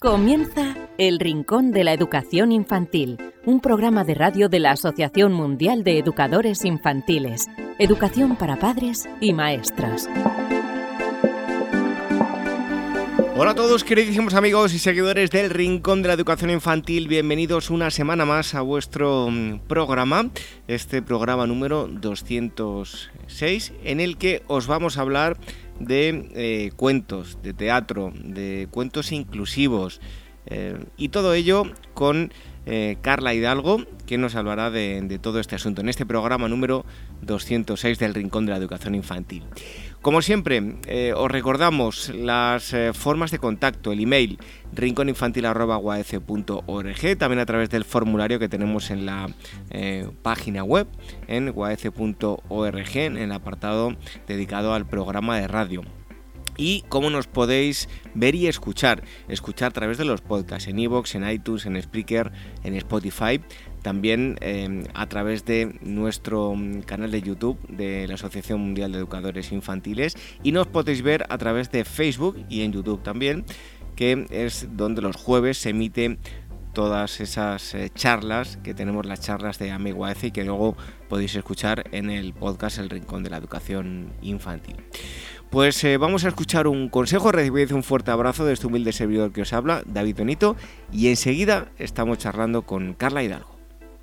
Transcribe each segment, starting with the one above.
Comienza El Rincón de la Educación Infantil, un programa de radio de la Asociación Mundial de Educadores Infantiles, Educación para Padres y Maestras. Hola a todos queridísimos amigos y seguidores del Rincón de la Educación Infantil, bienvenidos una semana más a vuestro mm, programa, este programa número 206, en el que os vamos a hablar de eh, cuentos, de teatro, de cuentos inclusivos eh, y todo ello con eh, Carla Hidalgo, que nos hablará de, todo este asunto en este programa número 206 del Rincón de la Educación Infantil. Como siempre, os recordamos las formas de contacto, el email rincóninfantil.org, también a través del formulario que tenemos en la página web en guaece.org, en el apartado dedicado al programa de radio y cómo nos podéis ver y escuchar. Escuchar a través de los podcasts en iVoox, en iTunes, en Spreaker, en Spotify. También em, a través de nuestro mm, canal de YouTube de la Asociación Mundial de Educadores Infantiles. Y nos podéis ver a través de Facebook y en YouTube también, que es donde los jueves se emite todas esas eh, charlas que tenemos las charlas de Amigo y que luego podéis escuchar en el podcast El Rincón de la Educación Infantil. Pues eh, vamos a escuchar un consejo, recibid un fuerte abrazo de este humilde servidor que os habla, David Benito, y enseguida estamos charlando con Carla Hidalgo.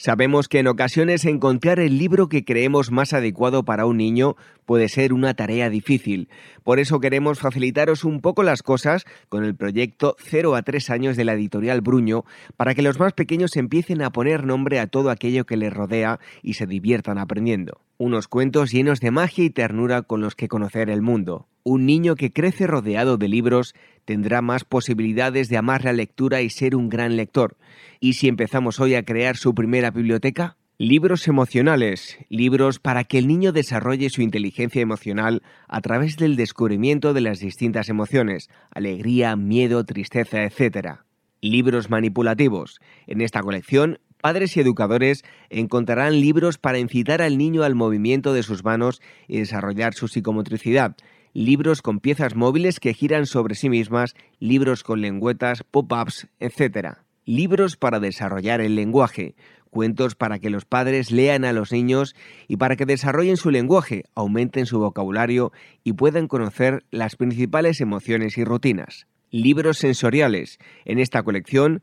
Sabemos que en ocasiones encontrar el libro que creemos más adecuado para un niño puede ser una tarea difícil. Por eso queremos facilitaros un poco las cosas con el proyecto 0 a 3 años de la editorial Bruño para que los más pequeños empiecen a poner nombre a todo aquello que les rodea y se diviertan aprendiendo. Unos cuentos llenos de magia y ternura con los que conocer el mundo. Un niño que crece rodeado de libros tendrá más posibilidades de amar la lectura y ser un gran lector. ¿Y si empezamos hoy a crear su primera biblioteca? Libros emocionales, libros para que el niño desarrolle su inteligencia emocional a través del descubrimiento de las distintas emociones, alegría, miedo, tristeza, etc. Libros manipulativos. En esta colección, padres y educadores encontrarán libros para incitar al niño al movimiento de sus manos y desarrollar su psicomotricidad, libros con piezas móviles que giran sobre sí mismas, libros con lengüetas, pop-ups, etc libros para desarrollar el lenguaje, cuentos para que los padres lean a los niños y para que desarrollen su lenguaje, aumenten su vocabulario y puedan conocer las principales emociones y rutinas. Libros sensoriales. En esta colección,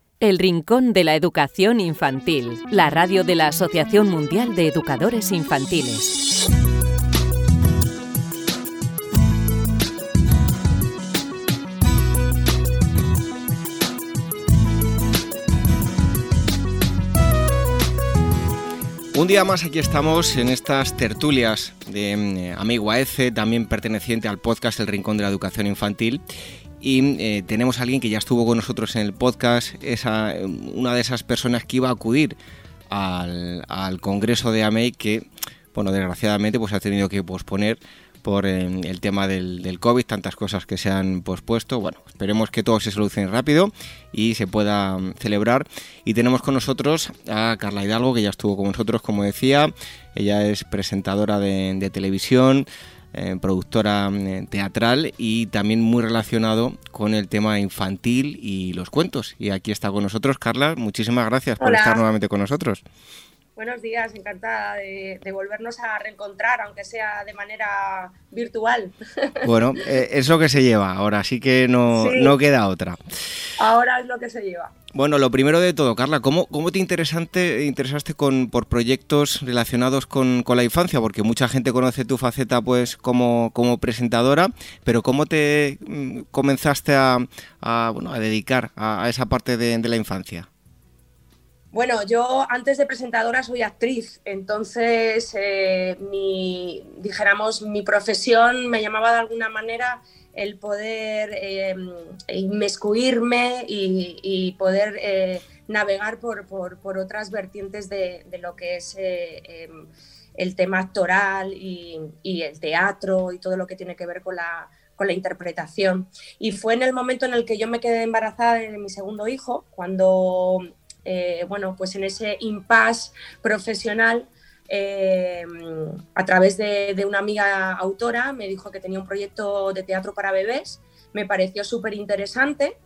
El Rincón de la Educación Infantil, la radio de la Asociación Mundial de Educadores Infantiles. Un día más aquí estamos en estas tertulias de mm, Amigo AECE, también perteneciente al podcast El Rincón de la Educación Infantil. Y eh, tenemos a alguien que ya estuvo con nosotros en el podcast, esa, una de esas personas que iba a acudir al, al congreso de AMEI que, bueno, desgraciadamente pues ha tenido que posponer por eh, el tema del, del, COVID, tantas cosas que se han pospuesto. Bueno, esperemos que todo se solucione rápido y se pueda mm, celebrar. Y tenemos con nosotros a Carla Hidalgo, que ya estuvo con nosotros, como decía. Ella es presentadora de, televisión. Eh, productora mm, teatral y también muy relacionado con el tema infantil y los cuentos. Y aquí está con nosotros Carla. Muchísimas gracias por estar nuevamente con nosotros. Buenos días, encantada de, volvernos a reencontrar, aunque sea de manera virtual. Bueno, eh, es lo que se lleva ahora, así que no, no, queda otra. Ahora es lo que se lleva. Bueno, lo primero de todo, Carla, ¿cómo, cómo te interesante, interesaste con, por proyectos relacionados con, con, la infancia? Porque mucha gente conoce tu faceta pues como, como presentadora, pero ¿cómo te mm, comenzaste a, a, bueno, a dedicar a, esa parte de, de la infancia? Bueno, yo antes de presentadora soy actriz, entonces eh, mi, dijéramos, mi profesión me llamaba de alguna manera el poder eh, inmiscuirme y, poder eh, navegar por, otras vertientes de, lo que es em, el tema actoral y, el teatro y todo lo que tiene que ver con la, con la interpretación. Y fue en el momento en el que yo me quedé embarazada de mi segundo hijo, cuando eh, bueno, pues en ese impasse profesional, eh, a través de, una amiga autora, me dijo que tenía un proyecto de teatro para bebés, me pareció súper interesante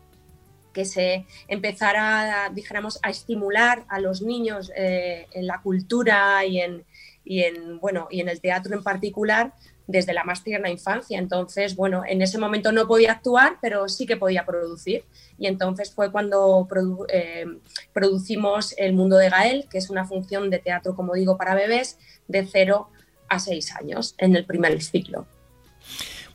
que se empezara, dijéramos, a estimular a los niños eh, en la cultura y en, y en, bueno, y en el teatro en particular desde la más tierna infancia. Entonces, bueno, en ese momento no podía actuar, pero sí que podía producir. Y entonces fue cuando eh, producimos El Mundo de Gael, que es una función de teatro, como digo, para bebés de 0 a 6 años en el primer ciclo.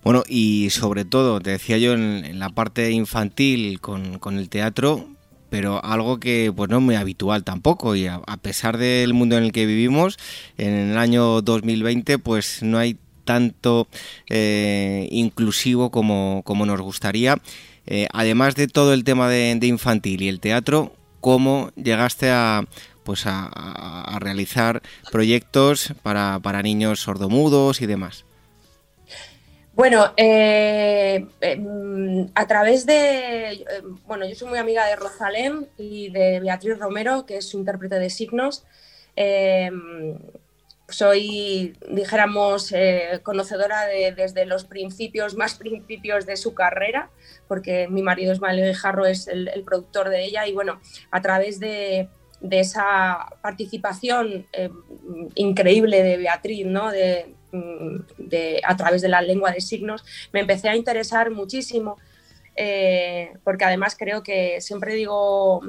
Bueno, y sobre todo, te decía yo en, la parte infantil con, con, el teatro, pero algo que pues no es muy habitual tampoco y a, pesar del mundo en el que vivimos, en el año 2020 pues no hay tanto eh, inclusivo como, nos gustaría. Eh, además de todo el tema de, infantil y el teatro, ¿cómo llegaste a, pues a, realizar proyectos para, niños sordomudos y demás? Bueno, eh, em, a través de, bueno, yo soy muy amiga de Rosalén y de Beatriz Romero, que es su intérprete de signos. Soy, dijéramos, eh, conocedora de, desde los principios, más principios de su carrera, porque mi marido Ismael Guijarro es el, productor de ella y bueno, a través de, esa participación eh, increíble de Beatriz, ¿no? De, a través de la lengua de signos, me empecé a interesar muchísimo, eh, porque además creo que siempre digo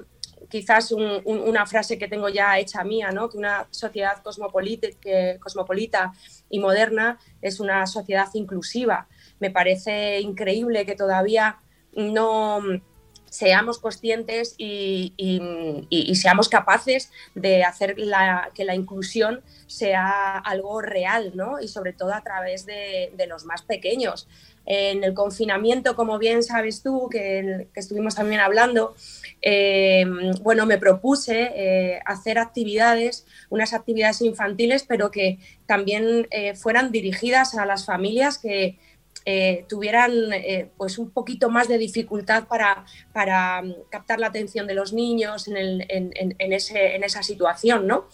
quizás una frase que tengo ya hecha mía, ¿no? que una sociedad cosmopolita, y moderna es una sociedad inclusiva. Me parece increíble que todavía no seamos conscientes y, seamos capaces de hacer que la inclusión sea algo real, ¿no? Y sobre todo a través de, los más pequeños. En el confinamiento, como bien sabes tú, que estuvimos también hablando, eh, bueno, me propuse eh, hacer actividades, unas actividades infantiles, pero que también eh, fueran dirigidas a las familias que tuvieran pues un poquito más de dificultad para, para mm, captar la atención de los niños en, esa situación, ¿no?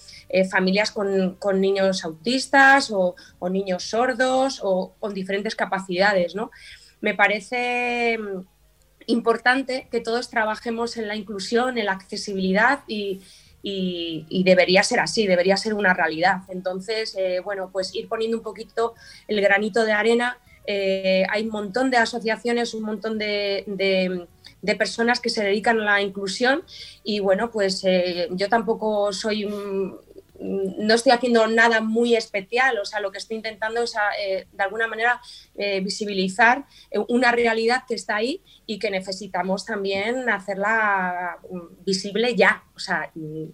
familias con, niños autistas o, niños sordos o con diferentes capacidades, ¿no? Me parece mm, importante que todos trabajemos en la inclusión, en la accesibilidad y, debería ser así, debería ser una realidad. Entonces, eh, bueno, pues ir poniendo un poquito el granito de arena. Eh, hay un montón de asociaciones, un montón de, personas que se dedican a la inclusión y bueno, pues eh, yo tampoco soy un, no estoy haciendo nada muy especial, o sea, lo que estoy intentando es, eh, de alguna manera, visibilizar una realidad que está ahí y que necesitamos también hacerla mm, visible ya, o sea, mm,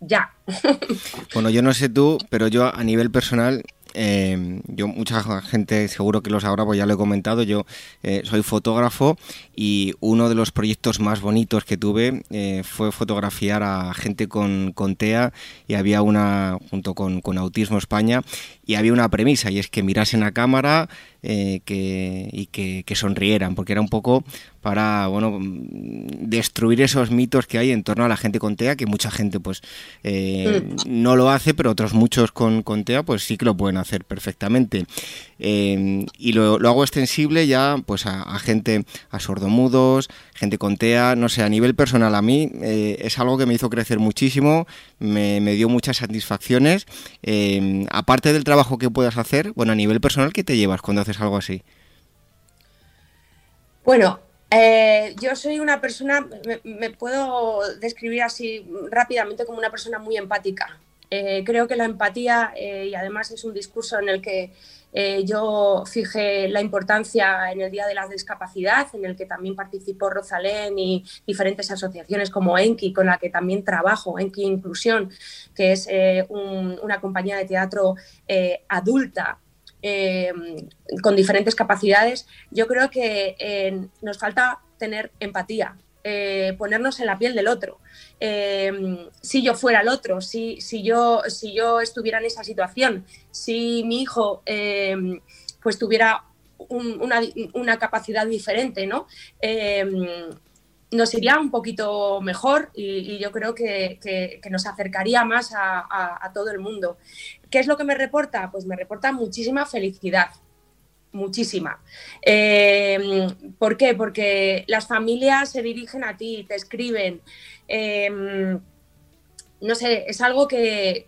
ya. Bueno, yo no sé tú, pero yo a nivel personal eh, yo, mucha gente seguro que lo sabrá, pues ya lo he comentado. Yo eh, soy fotógrafo y uno de los proyectos más bonitos que tuve eh, fue fotografiar a gente con, con, TEA y había una, junto con, con Autismo España, y había una premisa y es que mirasen a cámara eh, que, y que, sonrieran, porque era un poco para bueno destruir esos mitos que hay en torno a la gente con TEA, que mucha gente pues eh, mm. no lo hace, pero otros muchos con, con, TEA pues sí que lo pueden hacer perfectamente. Eh, y lo, hago extensible ya pues a, gente, a sordomudos, gente con TEA, no sé, a nivel personal a mí es algo que me hizo crecer muchísimo, me, me dio muchas satisfacciones, aparte del trabajo que puedas hacer, bueno, a nivel personal, ¿qué te llevas cuando haces algo así? Bueno, eh, yo soy una persona, me, puedo describir así rápidamente como una persona muy empática. creo que la empatía, y además es un discurso en el que eh, yo fijé la importancia en el Día de la Discapacidad, en el que también participó Rosalén y diferentes asociaciones como Enki, con la que también trabajo, Enki Inclusión, que es eh, una compañía de teatro eh, adulta con diferentes capacidades. Yo creo que nos falta tener empatía, ponernos en la piel del otro. si yo fuera el otro, si, si, yo, si yo estuviera en esa situación, si mi hijo em, pues tuviera una, capacidad diferente, ¿no? Nos iría un poquito mejor y, yo creo que, nos acercaría más a, todo el mundo. ¿Qué es lo que me reporta? Pues me reporta muchísima felicidad, muchísima. Em, ¿Por qué? Porque las familias se dirigen a ti, te escriben no sé, es algo que,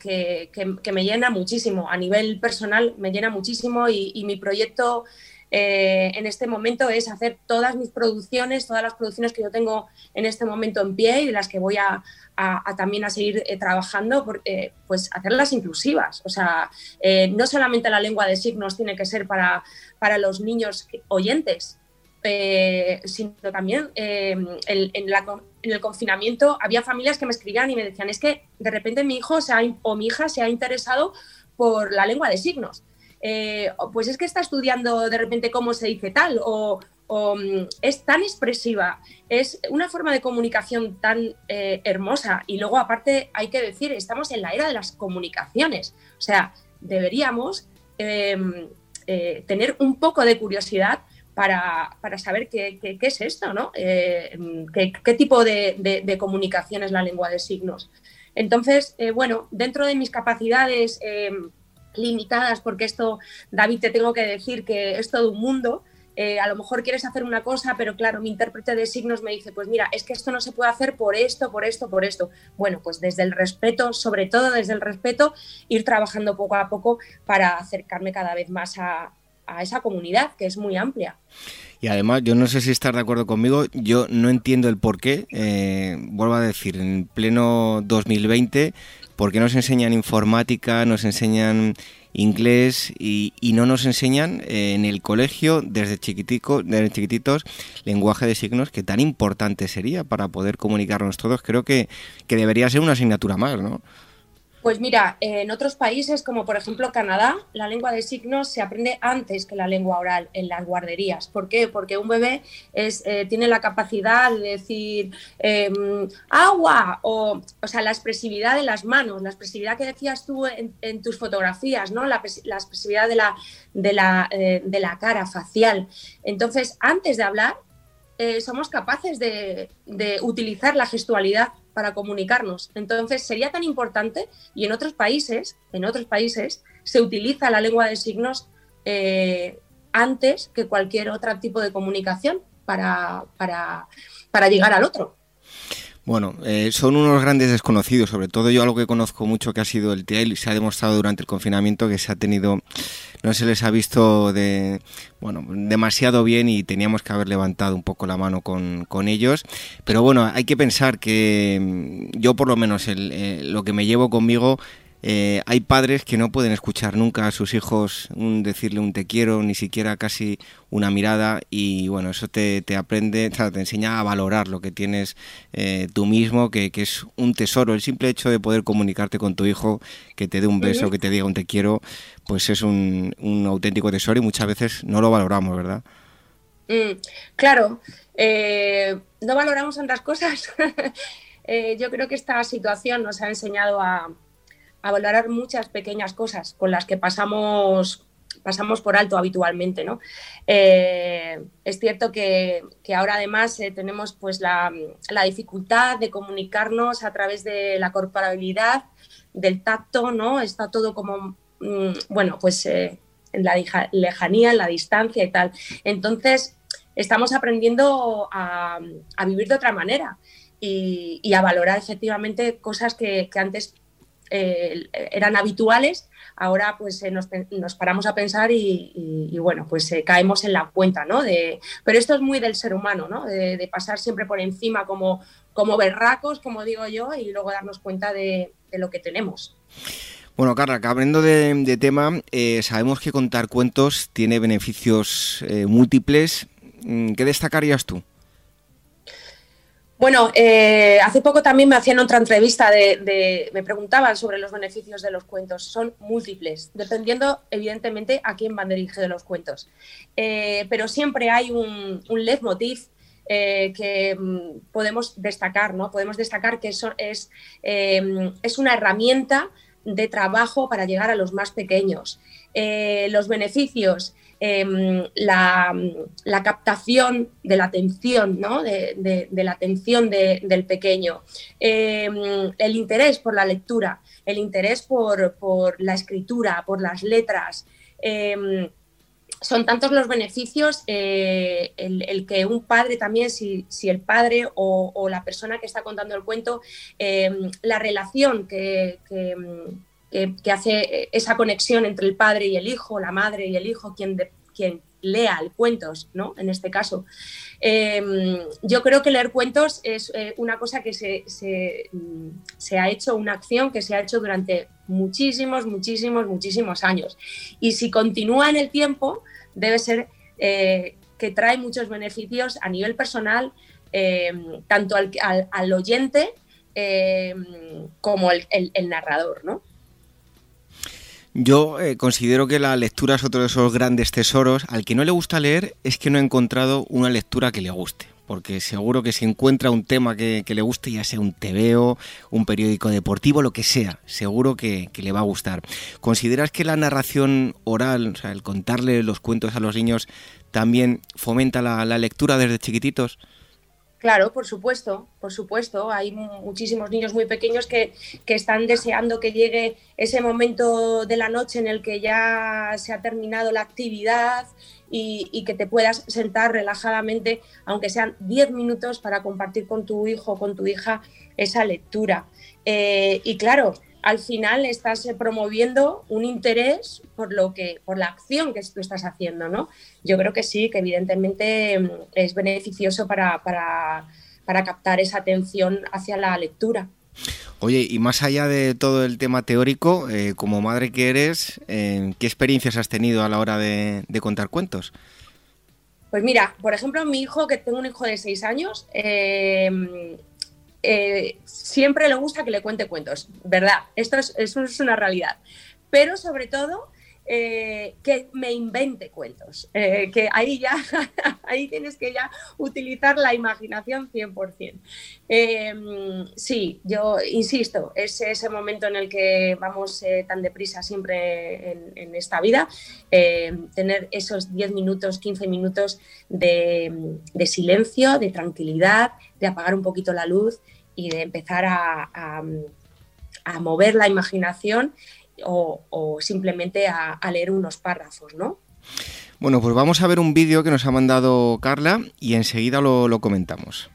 me llena muchísimo. A nivel personal me llena muchísimo y, mi proyecto eh, en este momento es hacer todas mis producciones, todas las producciones que yo tengo en este momento en pie y las que voy a, también a seguir eh, trabajando, eh, pues hacerlas inclusivas. O sea, no solamente la lengua de signos tiene que ser para, para los niños oyentes, sino también eh, en, el confinamiento había familias que me escribían y me decían, es que de repente mi hijo o mi hija se ha interesado por la lengua de signos. Eh, pues es que está estudiando de repente cómo se dice tal, o, mm, es tan expresiva, es una forma de comunicación tan hermosa. Y luego, aparte, hay que decir, estamos en la era de las comunicaciones. O sea, deberíamos tener un poco de curiosidad para, saber qué, es esto, ¿no? Eh, qué, tipo de, comunicación es la lengua de signos. Entonces, eh, bueno, dentro de mis capacidades eh, limitadas, porque esto, David, te tengo que decir que es todo un mundo, a lo mejor quieres hacer una cosa, pero claro, mi intérprete de signos me dice, pues mira, es que esto no se puede hacer por esto, por esto, por esto. Bueno, pues desde el respeto, sobre todo desde el respeto, ir trabajando poco a poco para acercarme cada vez más a, a esa comunidad que es muy amplia. Y además, yo no sé si estás de acuerdo conmigo, yo no entiendo el por qué, eh, vuelvo a decir, en pleno 2020, ¿por qué nos enseñan informática, nos enseñan inglés y, no nos enseñan eh, en el colegio desde, chiquitico, desde chiquititos lenguaje de signos que tan importante sería para poder comunicarnos todos? Creo que, que debería ser una asignatura más, ¿no? Pues mira, en otros países como por ejemplo Canadá, la lengua de signos se aprende antes que la lengua oral en las guarderías. ¿Por qué? Porque un bebé eh, tiene la capacidad de decir em, agua o, o sea, la expresividad de las manos, la expresividad que decías tú en, tus fotografías, ¿no? la, expresividad de la, de, la, eh, de la cara facial. Entonces, antes de hablar, eh, somos capaces de, de utilizar la gestualidad para comunicarnos. Entonces sería tan importante y en otros países, en otros países se utiliza la lengua de signos eh, antes que cualquier otro tipo de comunicación para, para, para llegar al otro. Bueno, eh, son unos grandes desconocidos, sobre todo yo algo que conozco mucho que ha sido el TIA y se ha demostrado durante el confinamiento que se ha tenido, no se les ha visto de, bueno, demasiado bien y teníamos que haber levantado un poco la mano con, con ellos. Pero bueno, hay que pensar que mm, yo por lo menos eh, lo que me llevo conmigo eh, hay padres que no pueden escuchar nunca a sus hijos un, decirle un te quiero, ni siquiera casi una mirada y bueno, eso te, aprende, te enseña a valorar lo que tienes eh, tú mismo, que, es un tesoro. El simple hecho de poder comunicarte con tu hijo, que te dé un beso, que te diga un te quiero, pues es un, auténtico tesoro y muchas veces no lo valoramos, ¿verdad? Mm, claro, eh, no valoramos tantas cosas. yo creo que esta situación nos ha enseñado a a valorar muchas pequeñas cosas con las que pasamos pasamos por alto habitualmente, ¿no? Eh, es cierto que, ahora además eh, tenemos pues la, dificultad de comunicarnos a través de la corporabilidad, del tacto, ¿no? Está todo como, mm, bueno, pues eh, en la lejanía, en la distancia y tal. Entonces, estamos aprendiendo a, vivir de otra manera y, a valorar efectivamente cosas que, que antes eran habituales, ahora pues nos, paramos a pensar y, bueno, pues caemos en la cuenta, ¿no? De, pero esto es muy del ser humano, ¿no? De, pasar siempre por encima como, como berracos, como digo yo, y luego darnos cuenta de, lo que tenemos. Bueno, Carla, hablando de, tema, sabemos que contar cuentos tiene beneficios múltiples. Mm, ¿Qué destacarías tú? Bueno, eh, hace poco también me hacían otra entrevista de, me preguntaban sobre los beneficios de los cuentos. Son múltiples, dependiendo evidentemente a quién van dirigidos los cuentos. Eh, pero siempre hay un, un leitmotiv eh, que mm, podemos destacar, ¿no? Podemos destacar que eso es, es una herramienta de trabajo para llegar a los más pequeños. los beneficios Em, la, captación de la atención, ¿no? de, la atención del pequeño, em, el interés por la lectura, el interés por, la escritura, por las letras. Em, son tantos los beneficios eh, el, que un padre también, si, el padre o, la persona que está contando el cuento, la relación que, que, hace esa conexión entre el padre y el hijo, la madre y el hijo, quien, quien lea el cuentos, ¿no? En este caso. Em, yo creo que leer cuentos es eh, una cosa que se, se, ha hecho, una acción que se ha hecho durante muchísimos, muchísimos, muchísimos años. Y si continúa en el tiempo, debe ser eh, que trae muchos beneficios a nivel personal, em, tanto al, al, oyente em, como el, el narrador, ¿no? Yo eh, considero que la lectura es otro de esos grandes tesoros. Al que no le gusta leer es que no ha encontrado una lectura que le guste. Porque seguro que si encuentra un tema que, le guste, ya sea un tebeo, un periódico deportivo, lo que sea, seguro que, le va a gustar. ¿Consideras que la narración oral, o sea, el contarle los cuentos a los niños, también fomenta la lectura desde chiquititos? Claro, por supuesto, por supuesto. Hay muchísimos niños muy pequeños que, están deseando que llegue ese momento de la noche en el que ya se ha terminado la actividad y, que te puedas sentar relajadamente, aunque sean 10 minutos, para compartir con tu hijo o con tu hija esa lectura. Eh, y claro, al final estás eh, promoviendo un interés por lo que, por la acción que tú estás haciendo, ¿no? Yo creo que sí, que evidentemente mm, es beneficioso para, captar esa atención hacia la lectura. Oye, y más allá de todo el tema teórico, eh, como madre que eres, eh, ¿qué experiencias has tenido a la hora de, contar cuentos? Pues mira, por ejemplo, mi hijo, que tengo un hijo de seis años, eh, siempre le gusta que le cuente cuentos, ¿verdad? Esto es, es una realidad. Pero sobre todo, eh, que me invente cuentos, eh, que ahí ya, ahí tienes que ya utilizar la imaginación 100%. Em, sí, yo insisto, es ese momento en el que vamos tan deprisa siempre en, esta vida, em, tener esos 10 minutos, 15 minutos de, de silencio, de tranquilidad, de apagar un poquito la luz y de empezar a, mover la imaginación o, simplemente a, leer unos párrafos, ¿no? Bueno, pues vamos a ver un vídeo que nos ha mandado Carla y enseguida lo, lo comentamos.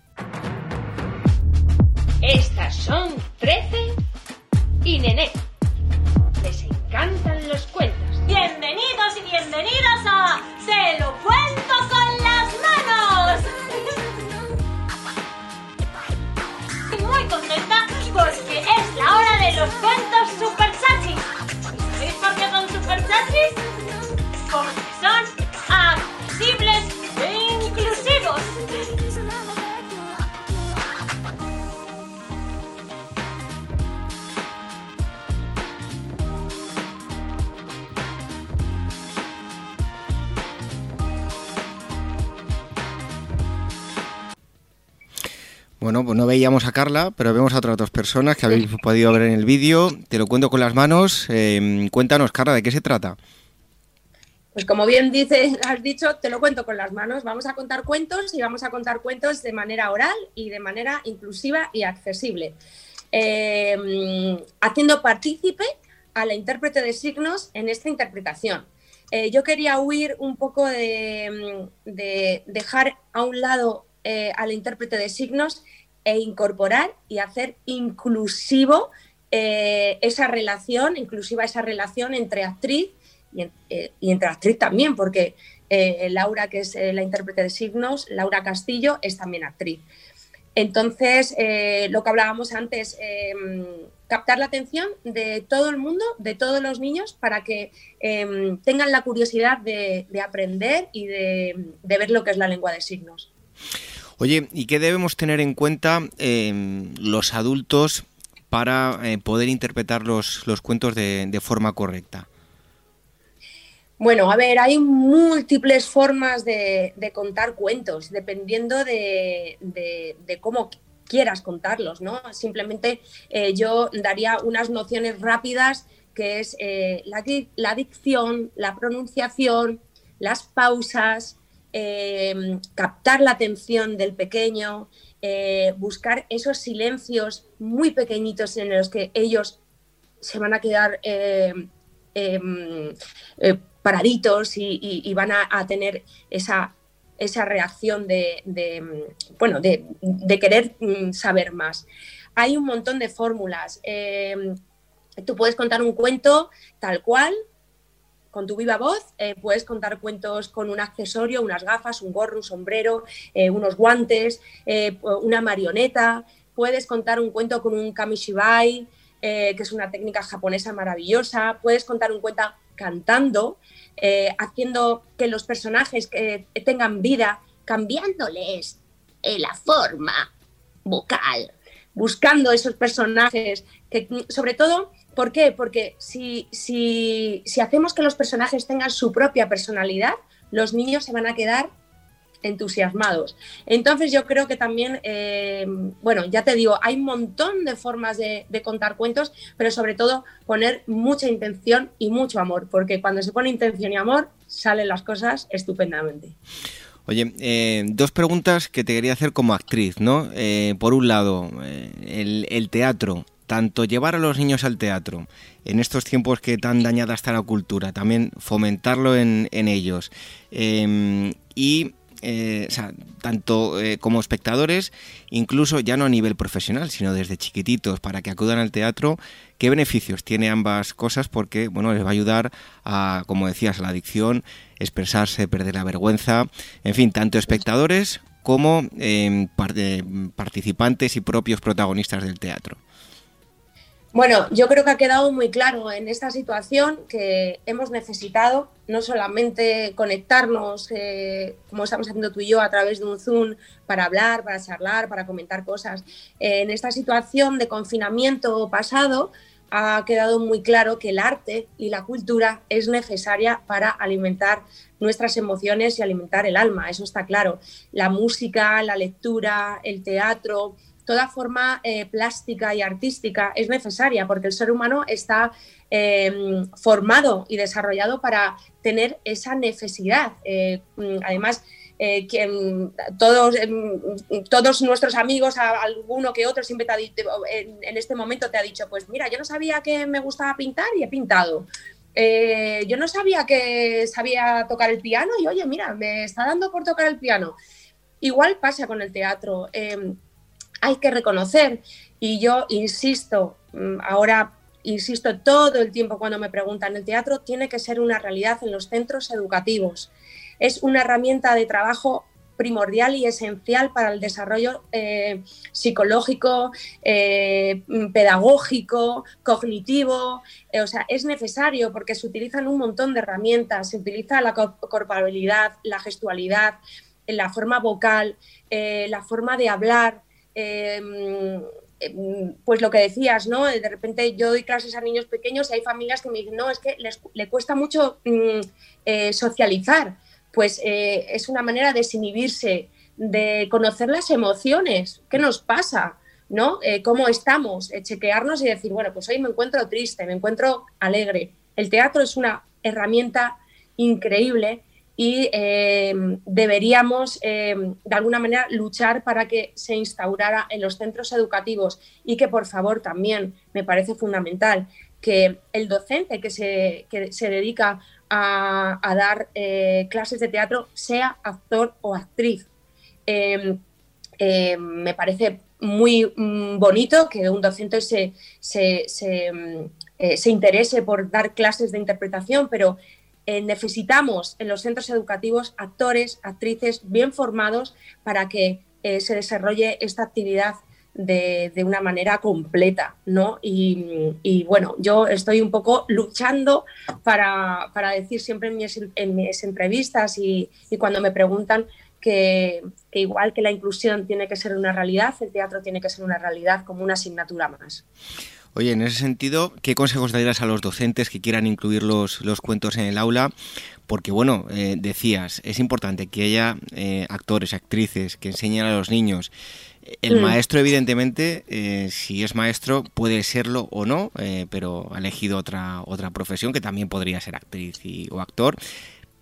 Estas son 13 y Nené. Les encantan los cuentos. Bienvenidos y bienvenidas a Te lo cuento con las manos. muy contenta porque los cuentos super chachis. ¿Sabéis por qué son super chachis? Porque son accesibles Bueno, pues no veíamos a Carla, pero vemos a otras dos personas que habéis podido ver en el vídeo. Te lo cuento con las manos. Em, cuéntanos, Carla, ¿de qué se trata? Pues como bien dice, has dicho, te lo cuento con las manos. Vamos a contar cuentos y vamos a contar cuentos de manera oral y de manera inclusiva y accesible. Em, haciendo partícipe a la intérprete de signos en esta interpretación. Eh, yo quería huir un poco de dejar a un lado eh, al intérprete de signos e incorporar y hacer inclusivo eh, esa relación, inclusiva esa relación entre actriz y, eh, entre actriz también, porque eh, Laura, que es la intérprete de signos, Laura Castillo, es también actriz. Entonces, lo que hablábamos antes, em, captar la atención de todo el mundo, de todos los niños, para que em, tengan la curiosidad de, aprender y de, ver lo que es la lengua de signos. Oye, ¿y qué debemos tener en cuenta em, los adultos para eh, poder interpretar los, cuentos de, forma correcta? Bueno, a ver, hay múltiples formas de, contar cuentos, dependiendo de, cómo quieras contarlos, ¿no? Simplemente eh, yo daría unas nociones rápidas que es eh, la, la, dicción, la pronunciación, las pausas, captar la atención del pequeño, eh, buscar esos silencios muy pequeñitos en los que ellos se van a quedar eh, em, eh, paraditos y, van a, tener esa, esa reacción de, bueno, de, querer mm, saber más. Hay un montón de fórmulas. Em, tú puedes contar un cuento tal cual, con tu viva voz eh, puedes contar cuentos con un accesorio, unas gafas, un gorro, un sombrero, eh, unos guantes, eh, una marioneta. Puedes contar un cuento con un kamishibai, que es una técnica japonesa maravillosa. Puedes contar un cuento cantando, haciendo que los personajes tengan vida, cambiándoles la forma vocal, buscando esos personajes que sobre todo ¿Por qué? Porque si, si, hacemos que los personajes tengan su propia personalidad, los niños se van a quedar entusiasmados. Entonces yo creo que también, eh, bueno, ya te digo, hay un montón de formas de, contar cuentos, pero sobre todo poner mucha intención y mucho amor, porque cuando se pone intención y amor, salen las cosas estupendamente. Oye, eh, dos preguntas que te quería hacer como actriz, ¿no? Eh, por un lado, el teatro tanto llevar a los niños al teatro, en estos tiempos que tan dañada está la cultura, también fomentarlo en, ellos. Em, y eh, tanto eh, como espectadores, incluso ya no a nivel profesional, sino desde chiquititos, para que acudan al teatro, ¿qué beneficios tiene ambas cosas? Porque, bueno, les va a ayudar a, como decías, a la adicción, expresarse, perder la vergüenza, en fin, tanto espectadores como em, participantes y propios protagonistas del teatro. Bueno, yo creo que ha quedado muy claro en esta situación que hemos necesitado no solamente conectarnos, eh, como estamos haciendo tú y yo, a través de un Zoom para hablar, para charlar, para comentar cosas. en esta situación de confinamiento pasado ha quedado muy claro que el arte y la cultura es necesaria para alimentar nuestras emociones y alimentar el alma, eso está claro. La música, la lectura, el teatro, toda forma eh, plástica y artística es necesaria porque el ser humano está em, formado y desarrollado para tener esa necesidad. Eh, mm, además, eh, todos, em, todos nuestros amigos, alguno que otro, siempre te ha dicho, en, este momento te ha dicho, pues mira, yo no sabía que me gustaba pintar y he pintado. yo no sabía que sabía tocar el piano y oye, mira, me está dando por tocar el piano. Igual pasa con el teatro. Hay que reconocer, y yo insisto, mm, ahora insisto todo el tiempo cuando me preguntan, el teatro tiene que ser una realidad en los centros educativos. Es una herramienta de trabajo primordial y esencial para el desarrollo eh, psicológico, eh, pedagógico, cognitivo. Eh, o sea, es necesario porque se utilizan un montón de herramientas, se utiliza la corporalidad, la gestualidad, la forma vocal, la forma de hablar, Em, em, pues lo que decías, ¿no? De repente yo doy clases a niños pequeños y hay familias que me dicen, no, es que les, le cuesta mucho mm, eh, socializar. Pues eh, es una manera de desinhibirse, de conocer las emociones, qué nos pasa, ¿no? Eh, ¿Cómo estamos? chequearnos y decir, bueno, pues hoy me encuentro triste, me encuentro alegre. El teatro es una herramienta increíble y em, deberíamos em, de alguna manera luchar para que se instaurara en los centros educativos y que por favor también me parece fundamental que el docente que se, se dedica a, dar eh, clases de teatro sea actor o actriz. Em, me parece muy mm, bonito que un docente se, se, mm, eh, se, interese por dar clases de interpretación, pero eh, necesitamos en los centros educativos actores, actrices bien formados para que eh, se desarrolle esta actividad de, una manera completa, ¿no? Y, bueno, yo estoy un poco luchando para, decir siempre en mis, entrevistas y, cuando me preguntan que, igual que la inclusión tiene que ser una realidad, el teatro tiene que ser una realidad como una asignatura más. Oye, en ese sentido, ¿qué consejos darías a los docentes que quieran incluir los, cuentos en el aula? Porque, bueno, eh, decías, es importante que haya eh, actores, actrices que enseñen a los niños el mm. maestro, evidentemente, eh, si es maestro, puede serlo o no, pero ha elegido otra, otra profesión que también podría ser actriz o actor.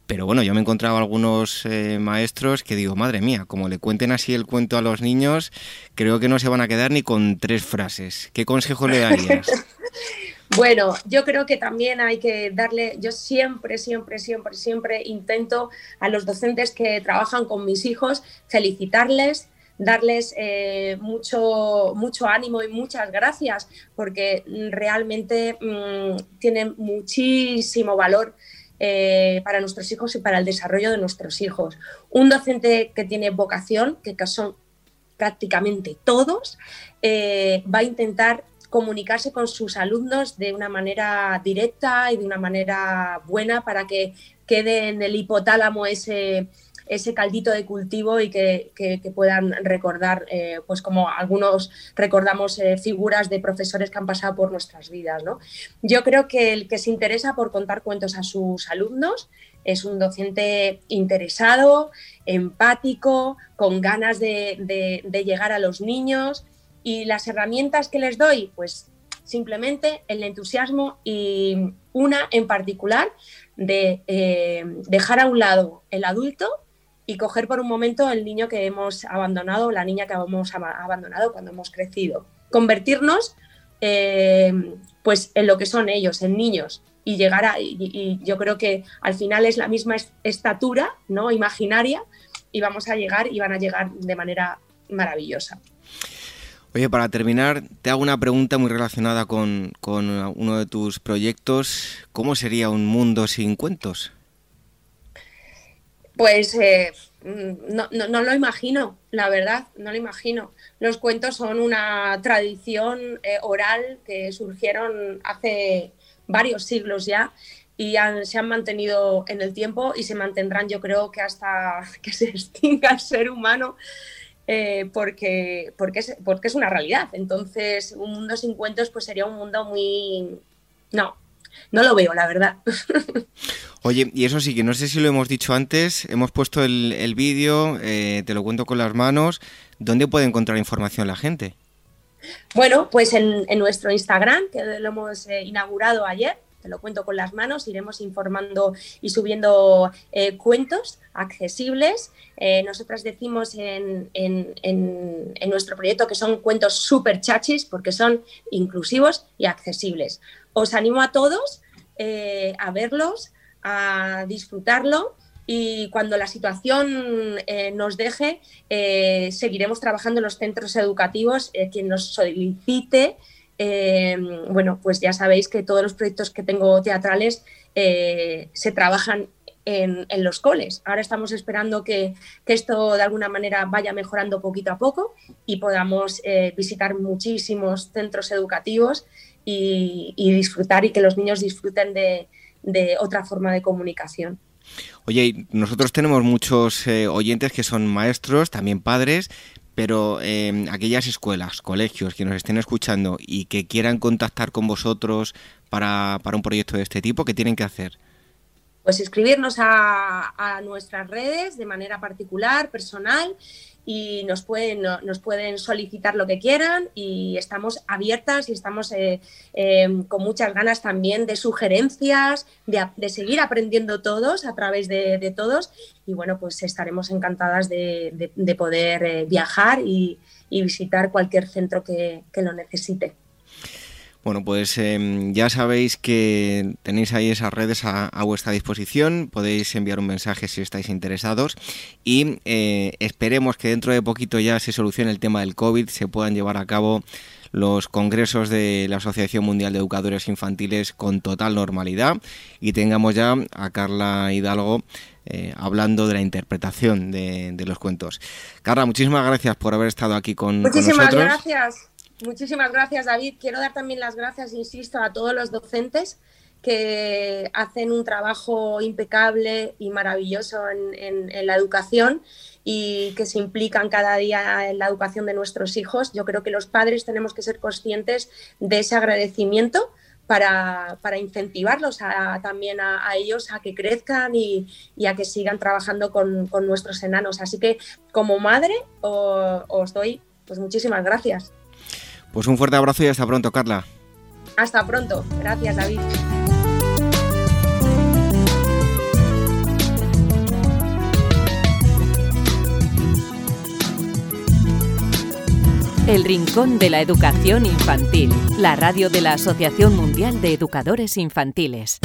Pero bueno, yo me he encontrado algunos eh, maestros que digo, madre mía, como le cuenten así el cuento a los niños, creo que no se van a quedar ni con tres frases. ¿Qué consejo le darías? Bueno, yo creo que también hay que darle, yo siempre, siempre, siempre, siempre intento a los docentes que trabajan con mis hijos felicitarles, darles eh, mucho, mucho ánimo y muchas gracias porque realmente mm, tienen muchísimo valor eh, para nuestros hijos y para el desarrollo de nuestros hijos. Un docente que tiene vocación, que son prácticamente todos, eh, va a intentar comunicarse con sus alumnos de una manera directa y de una manera buena para que quede en el hipotálamo ese, ese caldito de cultivo y que, puedan recordar, eh, pues como algunos recordamos eh, figuras de profesores que han pasado por nuestras vidas. ¿no? Yo creo que el que se interesa por contar cuentos a sus alumnos es un docente interesado, empático, con ganas de, llegar a los niños y las herramientas que les doy, pues simplemente el entusiasmo y una en particular de eh, dejar a un lado el adulto y coger por un momento el niño que hemos abandonado, la niña que hemos abandonado cuando hemos crecido. Convertirnos eh, pues en lo que son ellos, en niños, y llegar a, y, yo creo que al final es la misma estatura, ¿no? Imaginaria, y vamos a llegar y van a llegar de manera maravillosa. Oye, para terminar, te hago una pregunta muy relacionada con, con uno de tus proyectos. ¿Cómo sería un mundo sin cuentos? Pues eh, no, lo imagino, la verdad, no lo imagino. Los cuentos son una tradición eh, oral que surgieron hace varios siglos ya y se han mantenido en el tiempo y se mantendrán yo creo que hasta que se extinga el ser humano eh, porque, porque, es, porque es una realidad. Entonces, un mundo sin cuentos pues sería un mundo muy... No, no lo veo, la verdad. Oye, y eso sí, que no sé si lo hemos dicho antes, hemos puesto el, vídeo, eh, te lo cuento con las manos, ¿dónde puede encontrar información la gente? Bueno, pues en, nuestro Instagram, que lo hemos eh, inaugurado ayer, te lo cuento con las manos, iremos informando y subiendo eh, cuentos accesibles. nosotras decimos en, en, nuestro proyecto que son cuentos súper chachis porque son inclusivos y accesibles os animo a todos eh, a verlos, a disfrutarlo y cuando la situación eh, nos deje, eh, seguiremos trabajando en los centros educativos. quien nos solicite, bueno, pues ya sabéis que todos los proyectos que tengo teatrales se trabajan en, los coles. Ahora estamos esperando que, esto de alguna manera vaya mejorando poquito a poco y podamos visitar muchísimos centros educativos y, disfrutar y que los niños disfruten de, otra forma de comunicación. Oye, nosotros tenemos muchos eh, oyentes que son maestros, también padres, pero eh, aquellas escuelas, colegios que nos estén escuchando y que quieran contactar con vosotros para, para un proyecto de este tipo, ¿qué tienen que hacer? Pues escribirnos a, a nuestras redes de manera particular, personal, y nos pueden, nos pueden solicitar lo que quieran y estamos abiertas y estamos eh, em, con muchas ganas también de sugerencias, de, seguir aprendiendo todos a través de, todos y bueno, pues estaremos encantadas de, poder eh, viajar y, visitar cualquier centro que, lo necesite. Bueno, pues em, ya sabéis que tenéis ahí esas redes a, vuestra disposición, podéis enviar un mensaje si estáis interesados y eh, esperemos que dentro de poquito ya se solucione el tema del COVID, se puedan llevar a cabo los congresos de la Asociación Mundial de Educadores Infantiles con total normalidad y tengamos ya a Carla Hidalgo eh, hablando de la interpretación de, los cuentos. Carla, muchísimas gracias por haber estado aquí con, muchísimas nosotros. Muchísimas gracias. Muchísimas gracias, David. Quiero dar también las gracias, insisto, a todos los docentes que hacen un trabajo impecable y maravilloso en, la educación y que se implican cada día en la educación de nuestros hijos. Yo creo que los padres tenemos que ser conscientes de ese agradecimiento para, incentivarlos también a, ellos a que crezcan y, a que sigan trabajando con, nuestros enanos. Así que como madre os doy pues muchísimas gracias. Pues un fuerte abrazo y hasta pronto, Carla. Hasta pronto. Gracias, David. El Rincón de la Educación Infantil, la radio de la Asociación Mundial de Educadores Infantiles.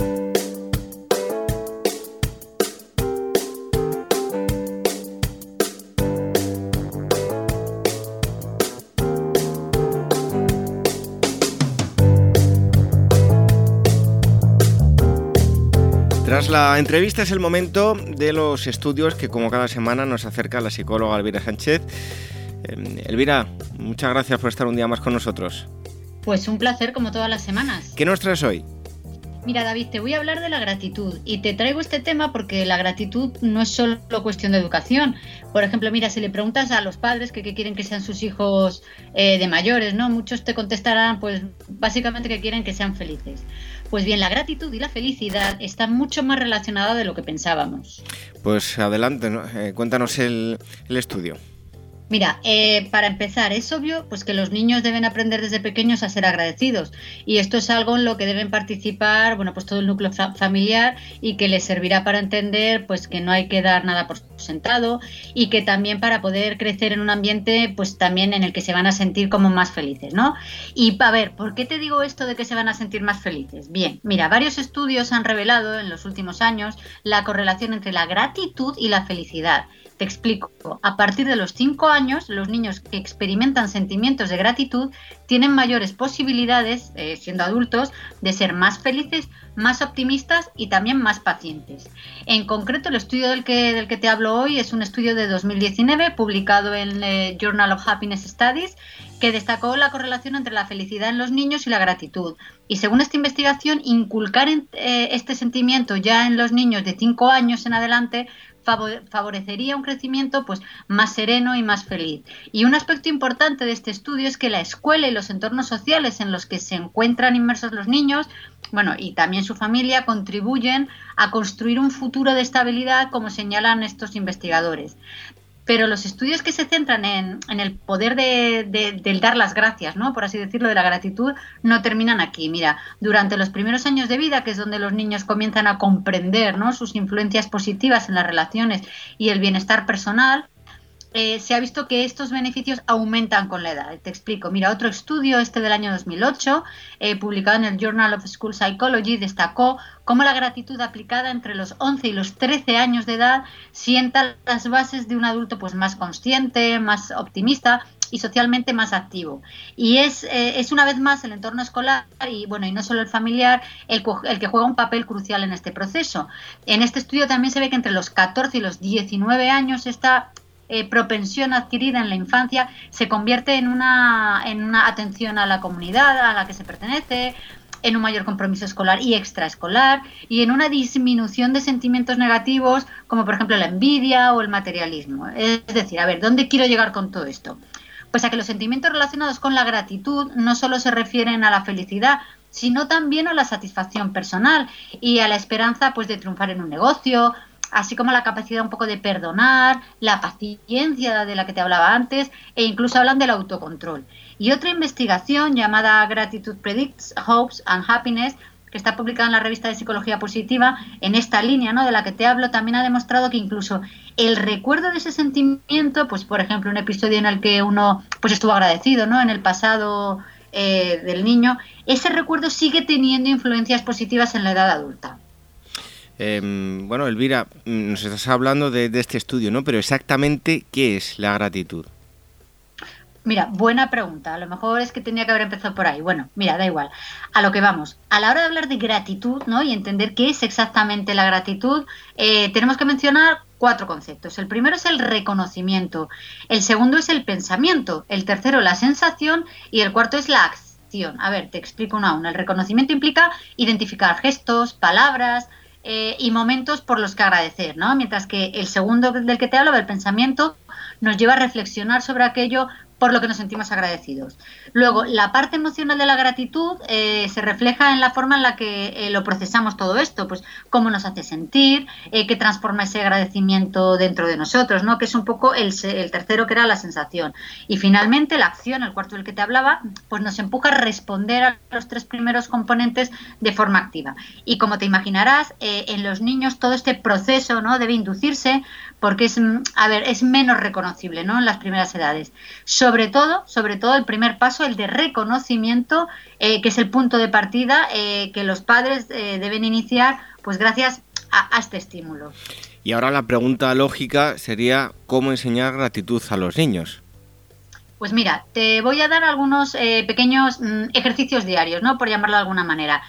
Tras la entrevista es el momento de los estudios que como cada semana nos acerca la psicóloga Elvira Sánchez. Em, Elvira, muchas gracias por estar un día más con nosotros. Pues un placer como todas las semanas. ¿Qué nos traes hoy? Mira David, te voy a hablar de la gratitud y te traigo este tema porque la gratitud no es solo cuestión de educación. Por ejemplo, mira, si le preguntas a los padres que, quieren que sean sus hijos eh, de mayores, ¿no? Muchos te contestarán, pues básicamente que quieren que sean felices. Pues bien, la gratitud y la felicidad están mucho más relacionadas de lo que pensábamos. Pues adelante, eh, cuéntanos el estudio. Mira, eh, para empezar, es obvio pues que los niños deben aprender desde pequeños a ser agradecidos y esto es algo en lo que deben participar, bueno, pues todo el núcleo familiar y que les servirá para entender pues que no hay que dar nada por sentado y que también para poder crecer en un ambiente pues también en el que se van a sentir como más felices, ¿no? Y a ver, ¿por qué te digo esto de que se van a sentir más felices? Bien, mira, varios estudios han revelado en los últimos años la correlación entre la gratitud y la felicidad te explico. A partir de los 5 años, los niños que experimentan sentimientos de gratitud tienen mayores posibilidades, eh, siendo adultos, de ser más felices, más optimistas y también más pacientes. En concreto, el estudio del que, del que te hablo hoy es un estudio de 2019 publicado en el Journal of Happiness Studies que destacó la correlación entre la felicidad en los niños y la gratitud. Y según esta investigación, inculcar eh, este sentimiento ya en los niños de 5 años en adelante favorecería un crecimiento pues, más sereno y más feliz. Y un aspecto importante de este estudio es que la escuela y los entornos sociales en los que se encuentran inmersos los niños, bueno, y también su familia, contribuyen a construir un futuro de estabilidad, como señalan estos investigadores pero los estudios que se centran en, el poder de, dar las gracias, ¿no? por así decirlo, de la gratitud, no terminan aquí. Mira, durante los primeros años de vida, que es donde los niños comienzan a comprender ¿no? sus influencias positivas en las relaciones y el bienestar personal, eh, se ha visto que estos beneficios aumentan con la edad. Te explico. Mira, otro estudio, este del año 2008, eh, publicado en el Journal of School Psychology, destacó cómo la gratitud aplicada entre los 11 y los 13 años de edad sienta las bases de un adulto pues, más consciente, más optimista y socialmente más activo. Y es, eh, es una vez más el entorno escolar y bueno, y no solo el familiar el, el, que juega un papel crucial en este proceso. En este estudio también se ve que entre los 14 y los 19 años está eh, propensión adquirida en la infancia se convierte en una, en una atención a la comunidad a la que se pertenece, en un mayor compromiso escolar y extraescolar y en una disminución de sentimientos negativos como por ejemplo la envidia o el materialismo. Es decir, a ver, ¿dónde quiero llegar con todo esto? Pues a que los sentimientos relacionados con la gratitud no solo se refieren a la felicidad, sino también a la satisfacción personal y a la esperanza pues de triunfar en un negocio, así como la capacidad un poco de perdonar, la paciencia de la que te hablaba antes, e incluso hablan del autocontrol. Y otra investigación llamada Gratitude Predicts Hopes and Happiness, que está publicada en la revista de Psicología Positiva, en esta línea ¿no? de la que te hablo, también ha demostrado que incluso el recuerdo de ese sentimiento, pues por ejemplo, un episodio en el que uno pues estuvo agradecido ¿no? en el pasado eh, del niño, ese recuerdo sigue teniendo influencias positivas en la edad adulta. Em, bueno, Elvira, mm, nos estás hablando de, este estudio, ¿no? Pero exactamente, ¿qué es la gratitud? Mira, buena pregunta. A lo mejor es que tenía que haber empezado por ahí. Bueno, mira, da igual. A lo que vamos. A la hora de hablar de gratitud, ¿no? Y entender qué es exactamente la gratitud, eh, tenemos que mencionar cuatro conceptos. El primero es el reconocimiento. El segundo es el pensamiento. El tercero, la sensación. Y el cuarto es la acción. A ver, te explico uno a uno. El reconocimiento implica identificar gestos, palabras, eh, y momentos por los que agradecer, ¿no? Mientras que el segundo del que te hablo, del pensamiento, nos lleva a reflexionar sobre aquello por lo que nos sentimos agradecidos. Luego, la parte emocional de la gratitud eh, se refleja en la forma en la que eh, lo procesamos todo esto, pues cómo nos hace sentir, eh, qué transforma ese agradecimiento dentro de nosotros, ¿no? Que es un poco el, el, tercero que era la sensación. Y finalmente, la acción, el cuarto del que te hablaba, pues nos empuja a responder a los tres primeros componentes de forma activa. Y como te imaginarás, en los niños todo este proceso, ¿no? Debe inducirse porque es, mm, a ver, es menos reconocible, ¿no? En las primeras edades. Sobre todo, sobre todo el primer paso, el de reconocimiento, eh, que es el punto de partida eh, que los padres eh, deben iniciar, pues gracias a, este estímulo. Y ahora la pregunta lógica sería cómo enseñar gratitud a los niños. Pues mira, te voy a dar algunos pequeños mm, ejercicios diarios, ¿no? Por llamarlo de alguna manera.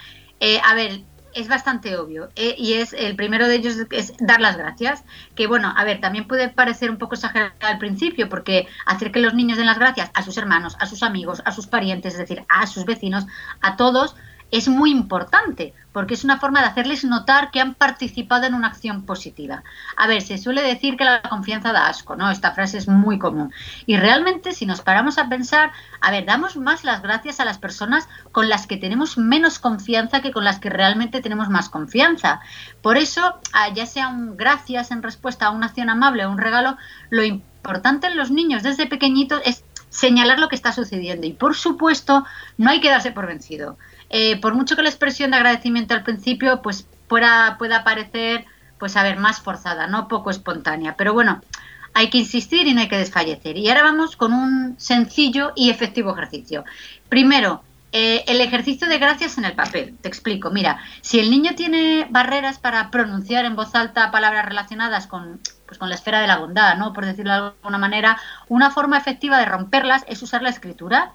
a ver, es bastante obvio eh, y es el primero de ellos es dar las gracias que bueno a ver también puede parecer un poco exagerado al principio porque hacer que los niños den las gracias a sus hermanos a sus amigos a sus parientes es decir a sus vecinos a todos es muy importante, porque es una forma de hacerles notar que han participado en una acción positiva. A ver, se suele decir que la confianza da asco, ¿no? Esta frase es muy común. Y realmente, si nos paramos a pensar, a ver, damos más las gracias a las personas con las que tenemos menos confianza que con las que realmente tenemos más confianza. Por eso, ya sea un gracias en respuesta a una acción amable o un regalo, lo importante en los niños desde pequeñitos es señalar lo que está sucediendo. Y por supuesto, no hay que darse por vencido. Eh, por mucho que la expresión de agradecimiento al principio pues pueda, pueda parecer pues a ver más forzada, no poco espontánea, pero bueno, hay que insistir y no hay que desfallecer. Y ahora vamos con un sencillo y efectivo ejercicio. Primero, eh, el ejercicio de gracias en el papel. Te explico. Mira, si el niño tiene barreras para pronunciar en voz alta palabras relacionadas con, pues, con la esfera de la bondad, ¿no? Por decirlo de alguna manera, una forma efectiva de romperlas es usar la escritura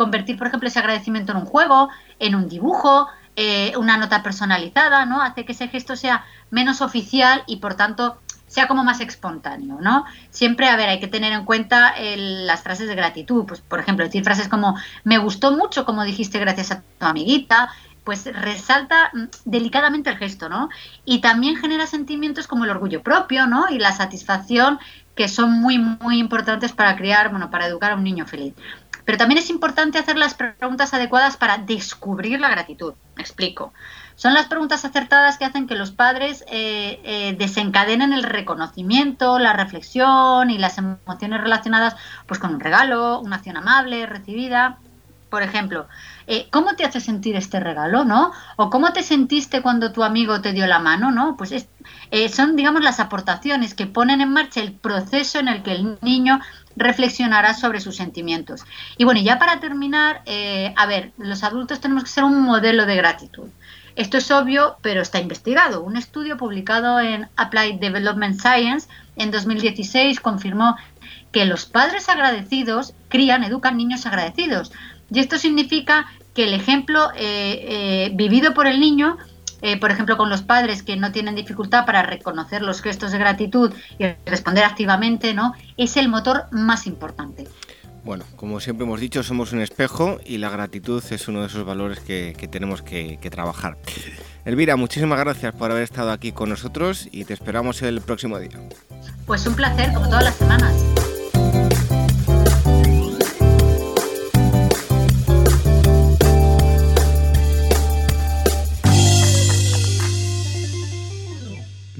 convertir, por ejemplo, ese agradecimiento en un juego, en un dibujo, eh, una nota personalizada, ¿no? Hace que ese gesto sea menos oficial y, por tanto, sea como más espontáneo, ¿no? Siempre, a ver, hay que tener en cuenta las frases de gratitud, pues, por ejemplo, decir frases como me gustó mucho como dijiste gracias a tu amiguita, pues resalta mm, delicadamente el gesto, ¿no? Y también genera sentimientos como el orgullo propio, ¿no? Y la satisfacción que son muy, muy importantes para criar, bueno, para educar a un niño feliz. Pero también es importante hacer las preguntas adecuadas para descubrir la gratitud. Me explico. Son las preguntas acertadas que hacen que los padres eh, eh, desencadenen el reconocimiento, la reflexión y las emociones relacionadas pues, con un regalo, una acción amable recibida. Por ejemplo, eh, ¿cómo te hace sentir este regalo, no? O cómo te sentiste cuando tu amigo te dio la mano, ¿no? Pues son, digamos, las aportaciones que ponen en marcha el proceso en el que el niño reflexionará sobre sus sentimientos. Y bueno, ya para terminar, eh, a ver, los adultos tenemos que ser un modelo de gratitud. Esto es obvio, pero está investigado. Un estudio publicado en Applied Development Science en 2016 confirmó que los padres agradecidos crían, educan niños agradecidos. Y esto significa que el ejemplo eh, eh, vivido por el niño eh, por ejemplo, con los padres que no tienen dificultad para reconocer los gestos de gratitud y responder activamente, ¿no? Es el motor más importante. Bueno, como siempre hemos dicho, somos un espejo y la gratitud es uno de esos valores que, tenemos que, que, trabajar. Elvira, muchísimas gracias por haber estado aquí con nosotros y te esperamos el próximo día. Pues un placer, como todas las semanas.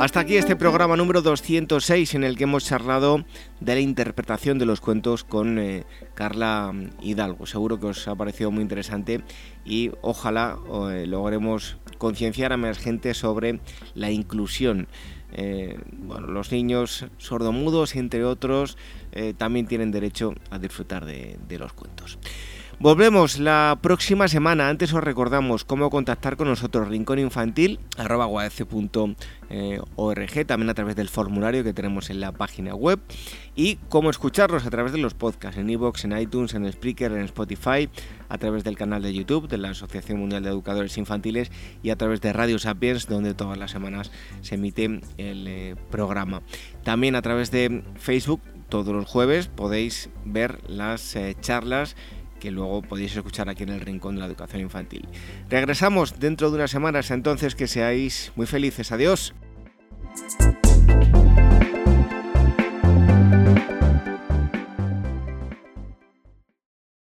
Hasta aquí este programa número 206 en el que hemos charlado de la interpretación de los cuentos con eh, Carla Hidalgo. Seguro que os ha parecido muy interesante y ojalá eh, logremos concienciar a más gente sobre la inclusión. Eh, bueno, los niños sordomudos, entre otros, también tienen derecho a disfrutar de los cuentos. Volvemos la próxima semana. Antes os recordamos cómo contactar con nosotros, rincón infantil, org, también a través del formulario que tenemos en la página web, y cómo escucharnos a través de los podcasts, en iVoox, en iTunes, en Spreaker, en Spotify, a través del canal de YouTube de la Asociación Mundial de Educadores Infantiles y a través de Radio Sapiens, donde todas las semanas se emite el eh, programa. También a través de Facebook, todos los jueves podéis ver las eh, charlas que luego podéis escuchar aquí en el Rincón de la Educación Infantil. Regresamos dentro de unas semanas, entonces que seáis muy felices. Adiós.